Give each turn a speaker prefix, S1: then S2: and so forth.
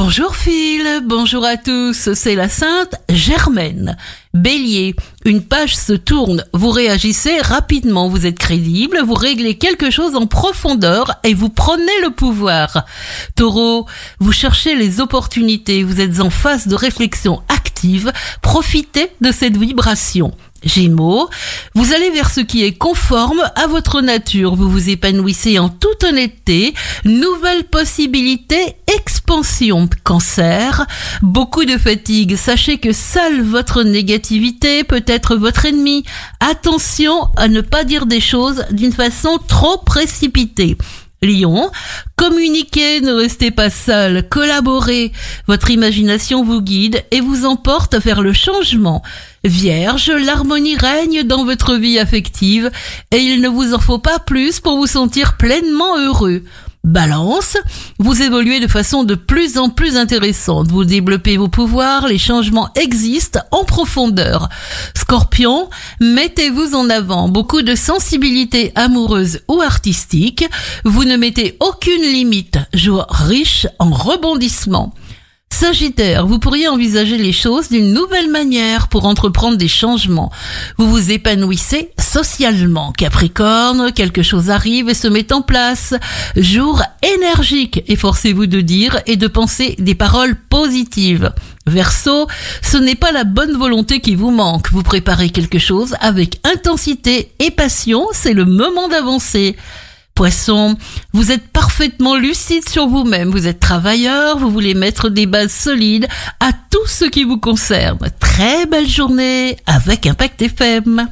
S1: Bonjour Phil, bonjour à tous, c'est la Sainte Germaine. Bélier, une page se tourne, vous réagissez rapidement, vous êtes crédible, vous réglez quelque chose en profondeur et vous prenez le pouvoir. Taureau, vous cherchez les opportunités, vous êtes en phase de réflexion active, profitez de cette vibration. Gémeaux, vous allez vers ce qui est conforme à votre nature, vous vous épanouissez en toute honnêteté, nouvelles possibilités, expansion. Cancer, beaucoup de fatigue, sachez que seule votre négativité peut être votre ennemi. Attention à ne pas dire des choses d'une façon trop précipitée. Lion, communiquez, ne restez pas seul, collaborez. Votre imagination vous guide et vous emporte vers le changement. Vierge, l'harmonie règne dans votre vie affective et il ne vous en faut pas plus pour vous sentir pleinement heureux. Balance, vous évoluez de façon de plus en plus intéressante, vous développez vos pouvoirs, les changements existent en profondeur. Scorpion, mettez-vous en avant, beaucoup de sensibilité amoureuse ou artistique, vous ne mettez aucune limite, jour riche en rebondissements. Sagittaire, vous pourriez envisager les choses d'une nouvelle manière pour entreprendre des changements. Vous vous épanouissez socialement. Capricorne, quelque chose arrive et se met en place. Jour énergique, efforcez-vous de dire et de penser des paroles positives. Verseau, ce n'est pas la bonne volonté qui vous manque. Vous préparez quelque chose avec intensité et passion, c'est le moment d'avancer. Poisson, vous êtes parfaitement lucide sur vous-même, vous êtes travailleur, vous voulez mettre des bases solides à tout ce qui vous concerne. Très belle journée avec Impact FM.